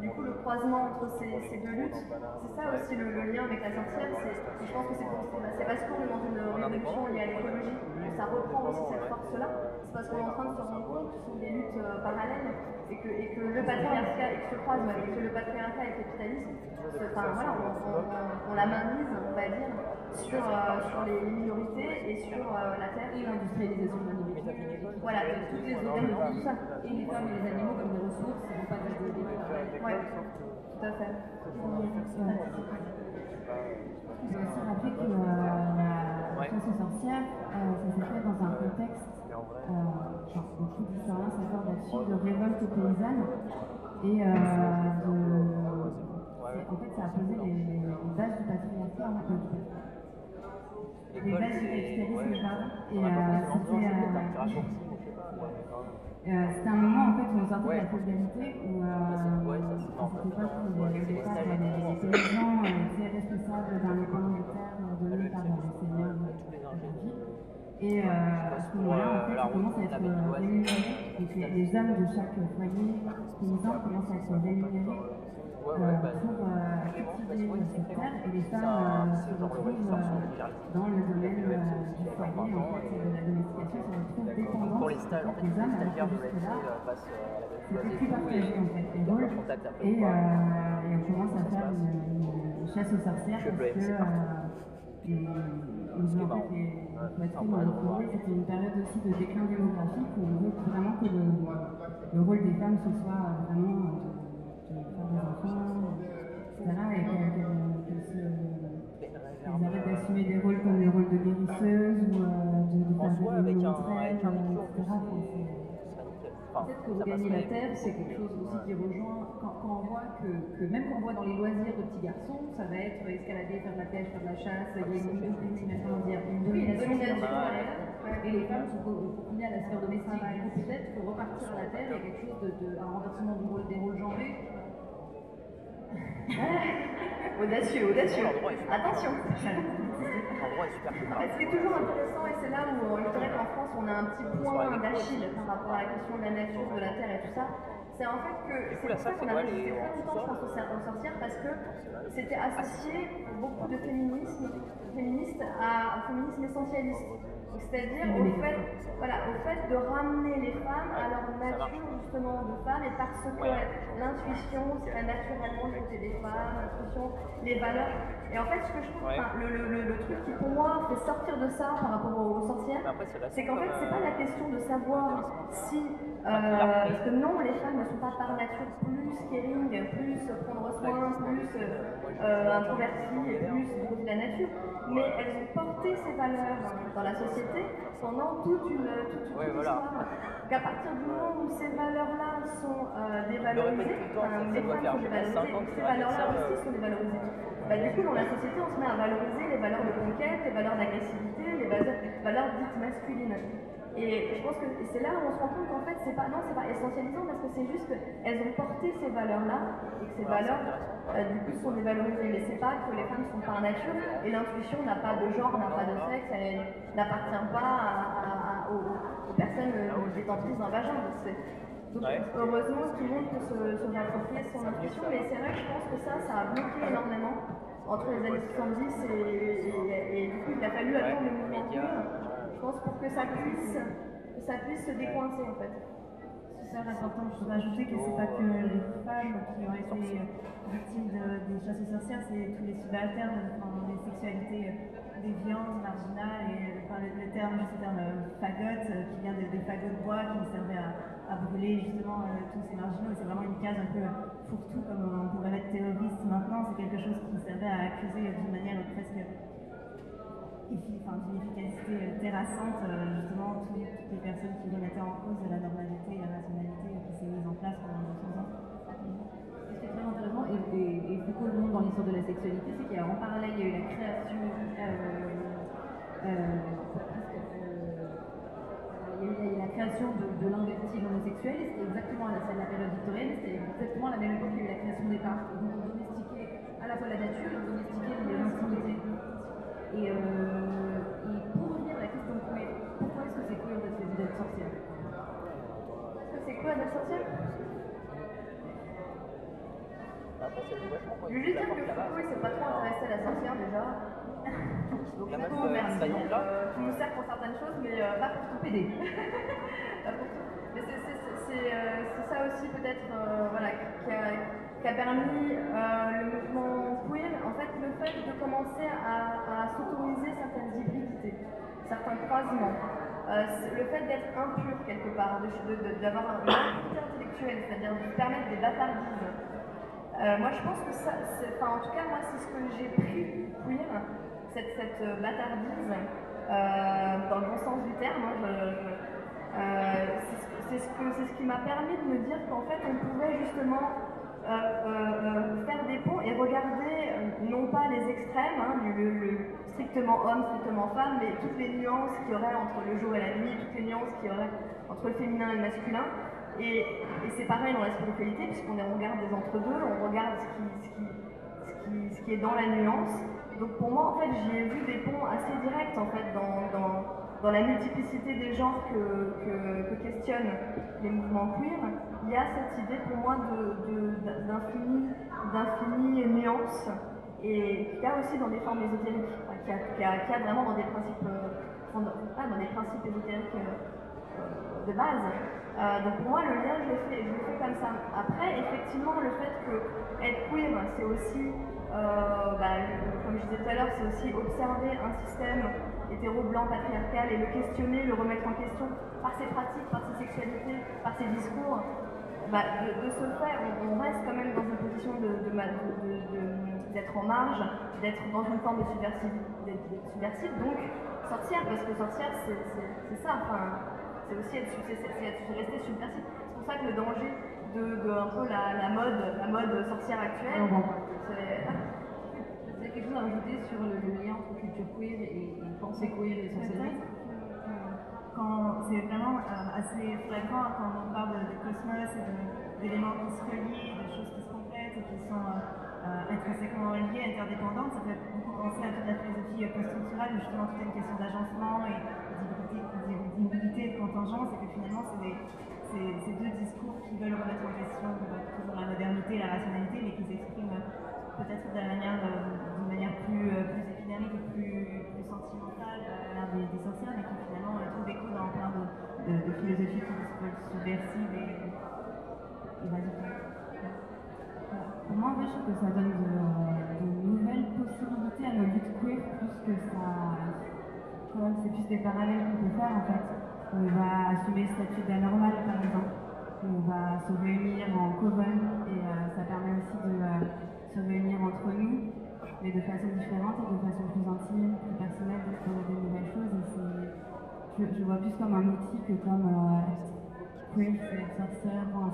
Du coup, le croisement entre ces, ces deux luttes, c'est ça aussi le, le lien avec la sorcière. Je pense que c'est parce qu'on est dans une révolution liée à l'écologie ça reprend aussi cette force-là. C'est parce qu'on est en train de se rendre compte que ce sont des luttes euh, parallèles et que, et que le patriarcat et que se croise, et que le patriarcat et le capitalisme, enfin voilà, on, on, on- on la mainmise, on va dire, sur, euh, sur les minorités et sur euh, la terre. et l'industrialisation de Voilà, de toutes les et autres tout ça, et les femmes et les animaux comme des ressources, ils vont pas des des- Ouais, tout à fait. Je veux aussi rappeler que euh, la chasse aux sorcières, euh, ça s'est fait dans un contexte, euh, enfin, beaucoup d'historiens s'accordent là-dessus, de révolte paysanne et euh, de. En fait, ça a posé les, les bases du patriarcat en les bases du capitalisme, pardon. Et euh, c'était. un moment en fait où on sortait de la féodalité où euh, à cette époque où les, les des paysans euh, étaient responsables d'un épanouissement de terre donné par les seigneurs de la ville. Et euh, à ce moment-là, en fait, ils commencent à être euh, rémunérés. Donc les, les hommes de chaque foyer paysan commencent à être rémunérés euh, pour euh, cette terre. Et les femmes euh, se retrouvent euh, dans le domaine euh, du foyer, en fait, de la domestication, se retrouvent dépendantes Pour les stages, en fait, des les hommes, alors que jusque-là, euh, euh, c'était plus partagé en fait, les rôles. Et, euh, et on commence à faire une, chasse aux sorcières parce que euh, en fait, les forêts, c'était une période aussi de déclin démographique où on veut vraiment que le, le rôle des femmes ce soit vraiment euh, de, de faire des enfants, etc. Et qu'elles qu'elles arrêtent d'assumer des rôles comme le rôle de guérisseuse ou euh, de, de faire des avec un- euh, etc. Enfin, Peut-être que regagner la terre, c'est quelque chose aussi qui rejoint quand, quand on voit que, que même quand on voit dans les loisirs de petits garçons, ça va être escalader, faire de la pêche, faire de la chasse, il y a une, domination terre, et les femmes sont confinées à la sphère domestique. Coup, peut-être que repartir à la terre, il y a quelque chose de, de un renversement du rôle, des rôles genrés. <laughs> Audacieux, audacieux. L'endroit est super Attention. <laughs> L'endroit est super cool. Ce qui est toujours intéressant, et c'est là où France on a un petit point d'Achille par rapport à la question de la nature, de la terre et tout ça, c'est en fait que c'est pour ça qu'on a resté très longtemps, je pense, aux sorcières parce que c'était associé beaucoup de féminisme, féministes à un féminisme essentialiste. C'est-à-dire au fait, voilà, au fait de ramener les femmes à leur nature justement de femmes et parce que l'intuition serait naturellement du côté des femmes, l'intuition, les valeurs. Et en fait, ce que je trouve, Ouais. enfin, le, le, le, le truc qui pour moi fait sortir de ça par rapport aux, aux sorcières, après, c'est qu'en fait, c'est pas euh, la question de savoir si. euh, parce que non, les femmes ne sont pas par nature plus caring, plus prendre soin, plus euh, introverties et plus de la nature. Mais elles ont porté ces valeurs dans la société pendant toute une, toute, toute Ouais, une voilà. histoire. Donc à partir du moment où ces valeurs-là sont euh, dévalorisées, les femmes sont pas, dévalorisées, 5 ans que ces valeurs-là aussi euh, sont dévalorisées. Bah, du coup, dans la société, on se met à valoriser les valeurs de conquête, les valeurs d'agressivité, les valeurs, valeurs dites masculines. Et je pense que c'est là où on se rend compte qu'en fait, c'est pas, non, c'est pas essentialisant parce que c'est juste qu'elles ont porté ces valeurs-là et que ces valeurs, euh, du coup, sont dévalorisées. Mais c'est pas que les femmes sont par nature et l'intuition n'a pas de genre, n'a pas de sexe, elle n'appartient pas à, aux, aux, personnes détentrices d'un vagin. Donc, donc heureusement, tout le monde peut se, se réapproprier son intuition, mais c'est vrai que je pense que ça, ça a bloqué énormément entre les années 70 et, et, et, et du coup, il a fallu attendre le mouvement je pense, pour que ça puisse, que ça puisse se décoincer en fait. C'est important, je voudrais ajouter que c'est pas que les femmes qui ont été victimes de, des chasses aux sorcières, c'est tous les subalternes, enfin, les sexualités déviantes, marginales, et enfin, le, le, terme, juste le terme fagot, qui vient des, des fagots de bois qui servaient à, à brûler justement euh, tous ces marginaux, c'est vraiment une case un peu fourre-tout, comme on pourrait mettre terroriste maintenant, c'est quelque chose qui servait à accuser d'une manière presque enfin, d'une efficacité euh, terrassante, euh, justement, toutes, les personnes qui remettaient en cause la normalité et la rationalité qui s'est mise en place pendant 200 ans. Ce qui est très intéressant, et, Foucault le montre dans l'histoire de la sexualité, c'est qu'en parallèle, il y a eu la création. Euh, il y a eu la création de, de l'investige homosexuel, et c'était exactement à la, la période victorienne, c'était exactement la même époque qu'il y a eu la création des parcs. Et donc on domestiquait à la fois la nature, on domestiquait l'intimité. Et, euh, et, pour revenir à la question queer, pourquoi est-ce que c'est queer d'être d'être sorcière? Est-ce que c'est queer d'être sorcière? Je veux juste dire que Foucault il s'est pas trop intéressé à la sorcière déjà. Donc la Foucault, merci. Euh, tu nous sers pour certaines choses, mais euh, pas pour tout <laughs> tout. Mais c'est euh, ça aussi peut-être voilà, qui a, permis le mouvement queer, en fait, le fait de commencer à, à s'autoriser certaines hybridités, certains croisements, le fait d'être impur quelque part, d'avoir une impunité intellectuelle, c'est-à-dire de permettre des bâtardises. Moi, je pense que ça, enfin, en tout cas, moi, c'est ce que j'ai pris queer, cette, cette bâtardise, dans le bon sens du terme. C'est ce, qui m'a permis de me dire qu'en fait, on pouvait justement euh, euh, faire des ponts et regarder euh, non pas les extrêmes, hein, strictement homme, strictement femme, mais toutes les nuances qu'il y aurait entre le jour et la nuit, toutes les nuances qu'il y aurait entre le féminin et le masculin. Et, c'est pareil dans la spiritualité, puisqu'on regarde des entre-deux, on regarde ce qui, est dans la nuance. Donc pour moi, en fait, j'y ai vu des ponts assez directs en fait, dans, dans, dans la multiplicité des genres que, que, que, questionnent les mouvements queer. Il y a cette idée pour moi d'infini nuance et qu'il y a aussi dans des formes ésotériques, qu'il y, a vraiment dans des principes, euh, dans des principes ésotériques euh, de base. Euh, donc pour moi, le lien, je l'ai fait, fait, comme ça. Après, effectivement, le fait que être queer, c'est aussi, bah, comme je disais tout à l'heure, c'est aussi observer un système hétéro-blanc patriarcal et le questionner, le remettre en question par ses pratiques, par ses sexualités, par ses discours. Bah, de, de, ce fait, on, on, reste quand même dans une position d'être en marge, d'être dans une forme de subversive, donc sorcière, parce que sorcière, c'est ça. Enfin, c'est aussi être, c'est, resté subversif. C'est pour ça que le danger de, de un peu la, la, mode, la mode sorcière actuelle, c'est. Quelque chose à rajouter sur le, lien entre culture queer et, et pensée queer et socialisme quand c'est vraiment euh, assez fréquent quand on parle de, de cosmos et d'éléments qui se relient, de choses qui se complètent et qui sont euh, intrinsèquement liées, interdépendantes, ça fait beaucoup penser à toute la philosophie post-structurale justement tout est une question d'agencement et d'immobilité, de contingence et que finalement c'est ces deux discours qui veulent remettre en question toujours la modernité et la rationalité mais qui s'expriment peut-être d'une manière, euh, plus, euh, plus et plus, plus sentimentale l'ère des, des sorcières, mais qui finalement euh, trouve écho dans plein de, de, philosophies qui se subversives et, et. Pour moi, je trouve que ça donne de, nouvelles possibilités à nos luttes queer, plus que ça. C'est plus des parallèles qu'on peut faire en fait. On va assumer le statut d'anormal par exemple. On va se réunir en coven et euh, ça permet aussi de. Euh, se réunir entre nous, mais de façon différente et de façon plus intime, plus personnelle, d'explorer de nouvelles choses. Et je, je, vois plus comme un outil que comme euh, queer, c'est sorcière, bon,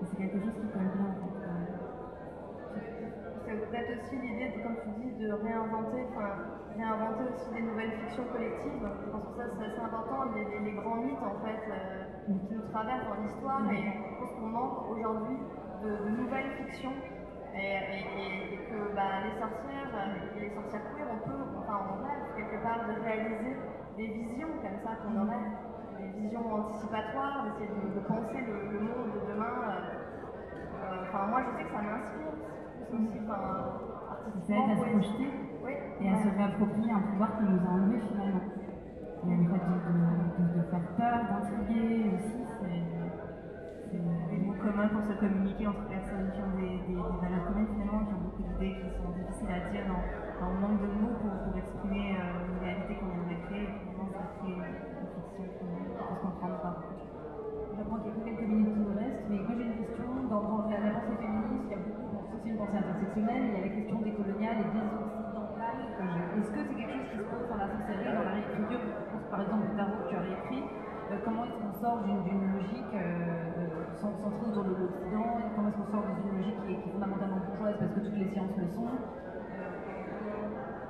c'est quelque chose qui colle bien. En fait. C'est peut-être aussi l'idée, comme tu dis, de réinventer, enfin, réinventer aussi des nouvelles fictions collectives. Je pense que ça, c'est assez important, les, les- les grands mythes, en fait, euh, qui nous traversent dans l'histoire. Et je pense qu'on manque aujourd'hui de, de nouvelles fictions. Et, et- et- et que les sorcières euh, et les sorcières queer, on peut, enfin, on rêve quelque part de réaliser des visions comme ça qu'on aurait, des visions anticipatoires, d'essayer de, de penser le, le monde de demain. euh, euh, Enfin, moi, je sais que ça m'inspire plus aussi, enfin, Ça artistiquement. aide à se projeter Oui, et à se réapproprier un pouvoir qu'on nous a enlevé finalement. Il y a le fait de, de- de faire peur, d'intriguer aussi, c'est. des mots communs pour se communiquer entre personnes qui ont des, des- des valeurs communes finalement, qui ont beaucoup d'idées qui sont difficiles à dire dans, le manque de mots pour, pour exprimer euh, une réalité qu'on aimerait créer. Et finalement, ça crée une fiction qui ne comprendre pas. J'apprends qu'il quelques minutes qui nous restent, mais moi j'ai une question. Dans, dans la, pensée féministe, il y a beaucoup, bon, c'est une pensée intersectionnelle, il y a la question décoloniale et désoccidentale. Est-ce que c'est quelque chose qui se pose dans la sorcellerie, dans la réécriture? Par exemple au tarot que tu as réécrit. Euh, comment est-ce qu'on sort d'une d'une logique euh, centrée autour de l'Occident Comment est-ce qu'on sort d'une logique qui est, fondamentalement bourgeoise parce que toutes les sciences le sont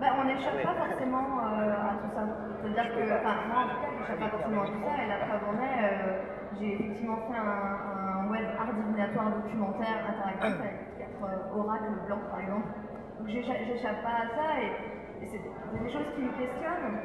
Bah, on n'échappe pas forcément euh, à tout ça. C'est-à-dire que, enfin, moi en tout cas, j'échappe pas forcément à tout ça. Et la preuve en est, j'ai effectivement fait un, web art divinatoire documentaire interactif avec quatre euh, oracles blancs, par exemple. Donc j'écha- j'échappe pas à ça et, c'est des choses qui me questionnent.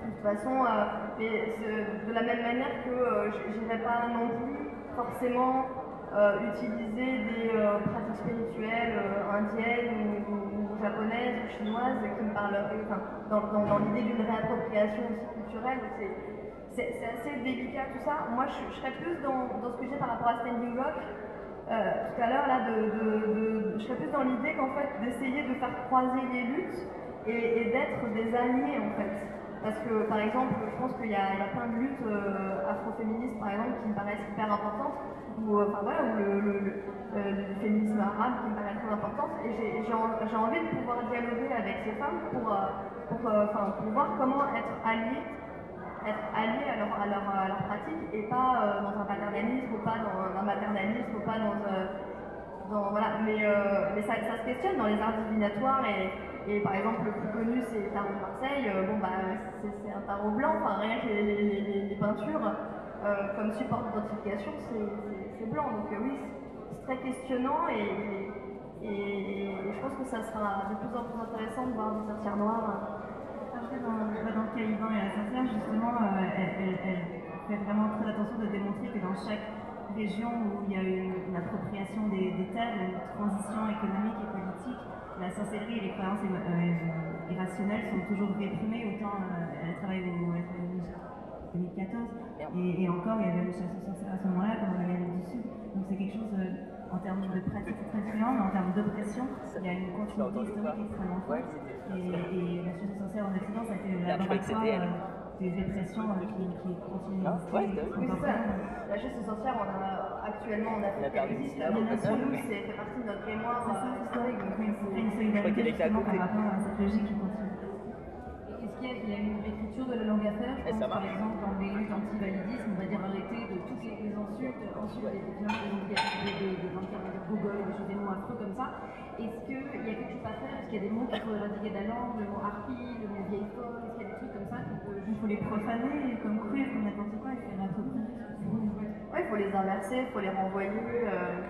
De toute façon, euh, de la même manière que je n'irai pas non plus forcément euh, utiliser des euh, pratiques spirituelles euh, indiennes ou, japonaises ou chinoises qui me enfin, dans, l'idée d'une réappropriation aussi culturelle. c'est- assez délicat tout ça. Moi, je, serais plus dans, ce que j'ai par rapport à Standing Rock. tout à l'heure, là, je serais plus dans l'idée qu'en fait, d'essayer de faire croiser les luttes et, et d'être des alliés, en fait. Parce que, par exemple, je pense qu'il y, a plein de luttes euh, afroféministes, par exemple, qui me paraissent hyper importantes, ou, euh, enfin, voilà, euh, le féminisme arabe qui me paraît très important. Et j'ai j'ai en- j'ai envie de pouvoir dialoguer avec ces femmes pour, euh, pour, pour voir comment être alliés être alliés à leur, à leur, à leur pratique et pas dans un paternalisme ou pas dans un maternalisme ou pas dans, euh, voilà mais, mais ça, ça se questionne dans les arts divinatoires et, et par exemple le plus connu c'est le tarot de Marseille. Euh, bon bah c'est un tarot blanc enfin rien que les, peintures euh, comme support d'identification c'est blanc. Donc euh, oui c'est- très questionnant et, je pense que ça sera de plus en plus intéressant de voir des sorcières noires Après, dans, bah, dans Caliban et la sorcière, justement, elle, fait vraiment très attention de démontrer que dans chaque région où il y a une, une appropriation des, des terres, une transition économique et politique, la sorcellerie et les croyances euh, irrationnelles sont toujours réprimées. Autant elle travaille au elle travaille au 2014, et, et encore il y avait une chasse aux sorcières à ce moment-là, comme en Amérique du Sud. Donc c'est quelque chose euh, en termes de pratique très différent, mais en termes d'oppression, il y a une continuité historique extrêmement forte. Et, et la chasse aux sorcières en Occident, ça a été le laboratoire euh, des répressions euh, qui, qui continuent Ah, ouais, Oui, c'est ça. La chasse aux sorcières, on a actuellement en On a Afrique, perdu elle existe, donc pour nous, c'est fait partie de notre mémoire C'est ça, euh, c'est ça. historique. Donc, a une c'est- solidarité justement par rapport à cette logique qui continue. Est-ce qu'il y, a- il y a une réécriture de la langue à faire Je Et pense par exemple dans les luttes anti-validisme, on va dire arrêter de toutes les, les insultes, ensuite des, des, des, des, des gens qui dire Google, des choses, des mots affreux comme ça. Est-ce qu'il y a quelque chose à faire? Est-ce qu'il y a des mots qu'il faut éradiquer de la langue, le mot harpie, le mot vieille folle? Est-ce qu'il y a des trucs comme ça qu'on peut Il faut les profaner, comme queer, comme n'importe quoi, faut les approprier. Ouais, il faut les inverser, il faut les renvoyer. euh,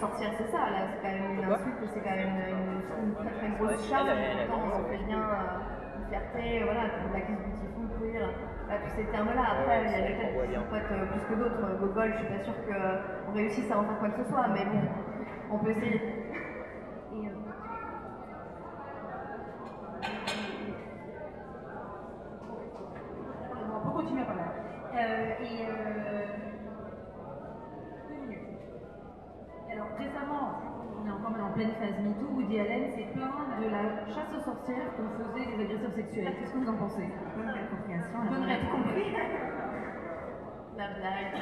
sortir, c'est ça, là, c'est quand même une Pourquoi insulte, c'est quand même une, une très très grosse charge. elle, Pourtant, on en fait bien euh, une fierté, voilà, la beautiful, queer, bah, tous ces termes-là. Après, il y a qu'on voit qui sont euh, plus que d'autres. Gogol, je suis pas sûre qu'on réussisse à en faire quoi que ce soit, mais bon, on peut essayer. <laughs> Euh, On peut continuer par là. Euh, et Alors récemment, on est encore en pleine phase MeToo, Woody Allen s'est plaint de la chasse aux sorcières qu'on faisait les agresseurs sexuels. Qu'est-ce que vous en pensez? Bonne réappropriation. Bonne bonne réappropriation. La blague.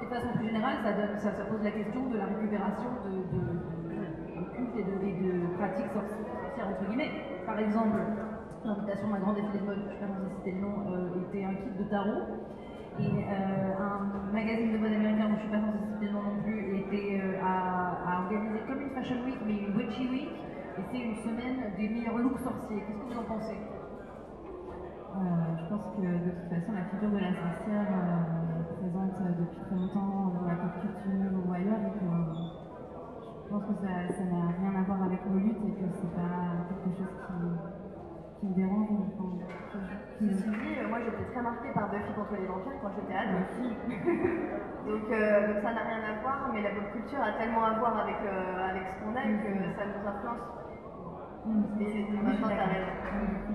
Et de façon plus générale, ça, donne- ça, ça pose la question de la récupération de, de, de- de cultes et de, et de pratiques sorci- sorcières, entre guillemets. Par exemple, l'invitation d'un grand défilé de mode, je ne sais pas comment citer le nom, euh, était un kit de tarot. Et euh, un magazine de mode américain dont je suis pas censée citer le nom non plus était euh, à, organiser comme une Fashion Week, mais une Witchy Week. Et c'est une semaine des meilleurs looks sorciers. Qu'est-ce que vous en pensez? Euh, je pense que de toute façon, la figure de la sorcière est présente depuis très longtemps dans la culture ou ailleurs. Et que, je pense que ça n'a rien à voir avec nos luttes et que c'est pas quelque chose qui, me dérange. Ceci dit, euh, moi j'étais très marquée par Buffy contre les vampires quand j'étais ado. <laughs> donc, euh, donc ça n'a rien à voir, mais la pop culture a tellement à voir avec, euh, avec ce qu'on aime que ça nous influence. Et suis maintenant, t'as raison.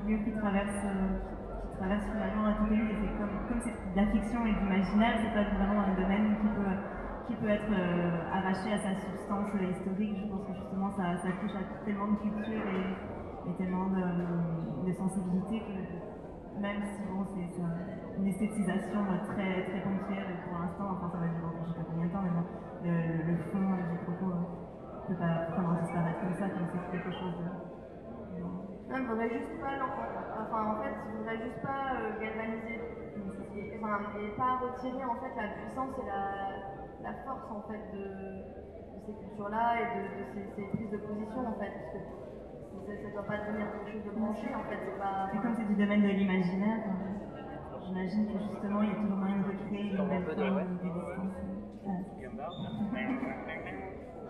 Une qui traverse, qui traverse finalement luttes, et c'est comme, comme c'est de la fiction et de l'imaginaire, c'est pas vraiment un domaine qui peut, qui peut être euh, arraché à sa substance historique. Je pense que justement ça, ça touche à tellement de cultures et, et tellement de, de sensibilité que même si bon, c'est une esthétisation euh, très, très ponctuelle pour l'instant, enfin ça va durer je sais pas combien de temps, mais bon, le, fond du propos ne peut pas vraiment disparaître comme ça, comme c'est quelque chose de. Non, il faudrait juste pas enfin en fait, juste pas euh, galvaniser et, enfin, et pas retirer en fait la puissance et la, force en fait de, ces cultures-là et de, de ces, ces prises de position en fait. Parce que ça, ça doit pas devenir quelque chose de branché en fait, c'est pas. Comme c'est du domaine de l'imaginaire, euh, j'imagine que justement il y a toujours moyen de recréer une de- forme ouais.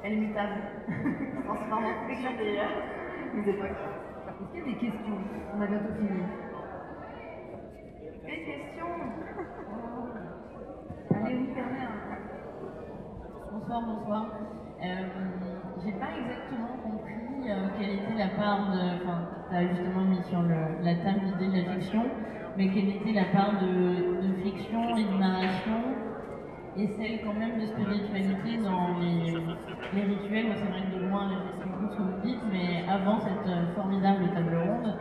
Elle est mutable. Des, euh, des époques. Est-ce qu'il y a des questions? On a bientôt fini. Des questions? Allez, vous permet Bonsoir, bonsoir. Euh, J'ai pas exactement compris euh, quelle était la part de. Enfin, tu as justement mis sur la table l'idée de la fiction, mais quelle était la part de, de fiction et de narration et celle quand même de spiritualité dans les, rituels. Moi, c'est vrai que de loin, j'aime beaucoup ce que vous dites, mais avant cette euh, formidable table ronde,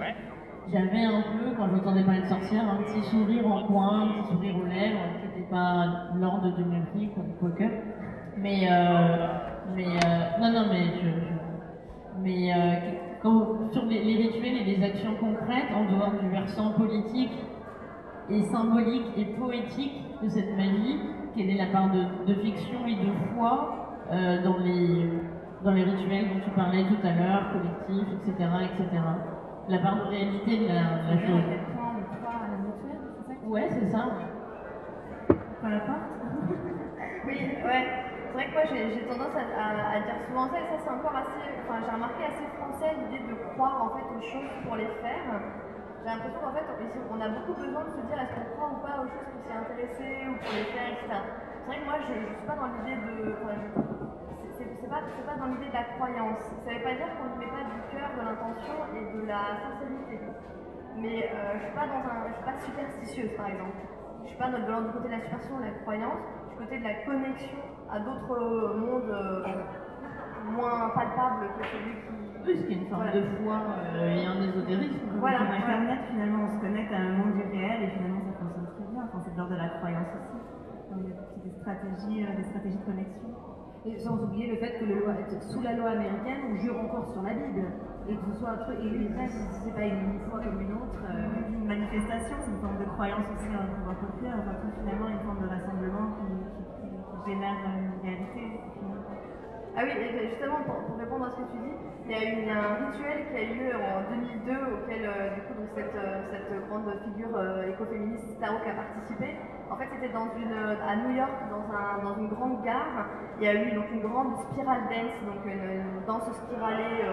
j'avais un peu, quand j'entendais parler de sorcière, un petit sourire en coin, un petit sourire aux lèvres, qui n'était pas l'ordre de Murphy, quoique. Mais, euh, mais euh, non, non, mais je- mais euh, quand, sur les, les rituels et les actions concrètes, en dehors du versant politique et symbolique et poétique de cette magie, quelle est la part de, de fiction et de foi euh, dans, les, dans les rituels dont tu parlais tout à l'heure, collectifs, etc., etc. La part de réalité de la, de la chose. Ouais, c'est ça. Par la porte Oui, ouais. C'est vrai que moi j'ai tendance à, dire souvent ça et ça c'est encore assez, enfin j'ai remarqué assez français l'idée de croire en fait aux choses pour les faire. J'ai l'impression qu'en fait on a beaucoup besoin de se dire est-ce qu'on croit ou pas aux choses pour s'y intéresser ou pour les faire, etc. C'est vrai que moi je, je suis pas dans l'idée de, c'est- pas, pas dans l'idée de la croyance. Ça veut pas dire qu'on ne met pas du cœur, de l'intention et de la sincérité. Mais euh, je suis pas dans un, je suis pas superstitieuse par exemple. Je suis pas dans, du côté de la superstition, de la croyance. Je suis du côté de la connexion à d'autres mondes euh, moins palpables que celui qui. Oui, ce qui est une forme Voilà. de foi euh, et un ésotérisme. Voilà. Comme Internet, finalement, on se connecte à un monde du réel et finalement ça fonctionne très bien. Enfin, c'est de l'ordre de la croyance aussi. Donc, il y a des stratégies, euh, des stratégies de connexion. Et sans oublier le fait que le loi, sous la loi américaine, on jure encore sur la Bible. Et que ce soit un truc. Et ça, c'est pas une foi comme une autre. euh, Une manifestation, c'est une forme de croyance aussi en un pouvoir populaire. Enfin, finalement une forme de rassemblement qui, Ah oui, et justement, pour, répondre à ce que tu dis, il y a eu un rituel qui a eu lieu en 2002 auquel, euh, du coup, cette, euh, cette grande figure euh, écoféministe Starhawk a participé. En fait, c'était à New York, dans, un, dans une grande gare. Il y a eu donc une grande spiral dance, donc une, danse spiralée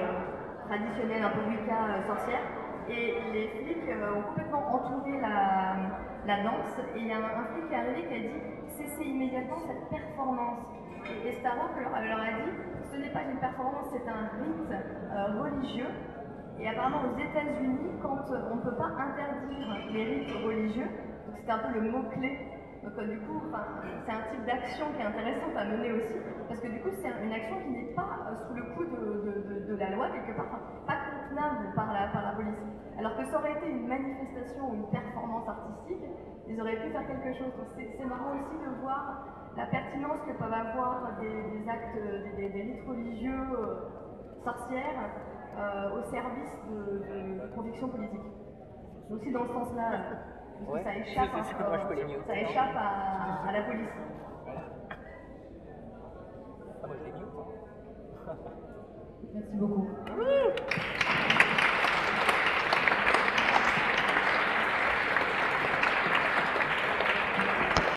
traditionnelle, un peu Wicca sorcière. Et les flics ont complètement entouré la, la danse. Et il y a un flic qui est arrivé qui a dit cessez immédiatement cette performance. Et, et Starhawk leur, leur a dit ce n'est pas une performance, c'est un rite euh, religieux. Et apparemment aux États-Unis, quand on ne peut pas interdire les rites religieux, donc c'était un peu le mot-clé. Donc euh, du coup, c'est un type d'action qui est intéressante à mener aussi, parce que du coup, c'est une action qui n'est pas euh, sous le coup de, de- de- la loi, quelque part, pas contenable par la, par la police. Alors que ça aurait été une manifestation ou une performance artistique, ils auraient pu faire quelque chose. Donc c'est marrant aussi de voir la pertinence que peuvent avoir des, des actes, des, des- rites religieux euh, sorcières euh, au service de, de convictions politiques. C'est aussi dans ce sens-là. Ouais. ça échappe, ça à, à la police. Ah, moi je l'ai mis. Merci beaucoup. Oui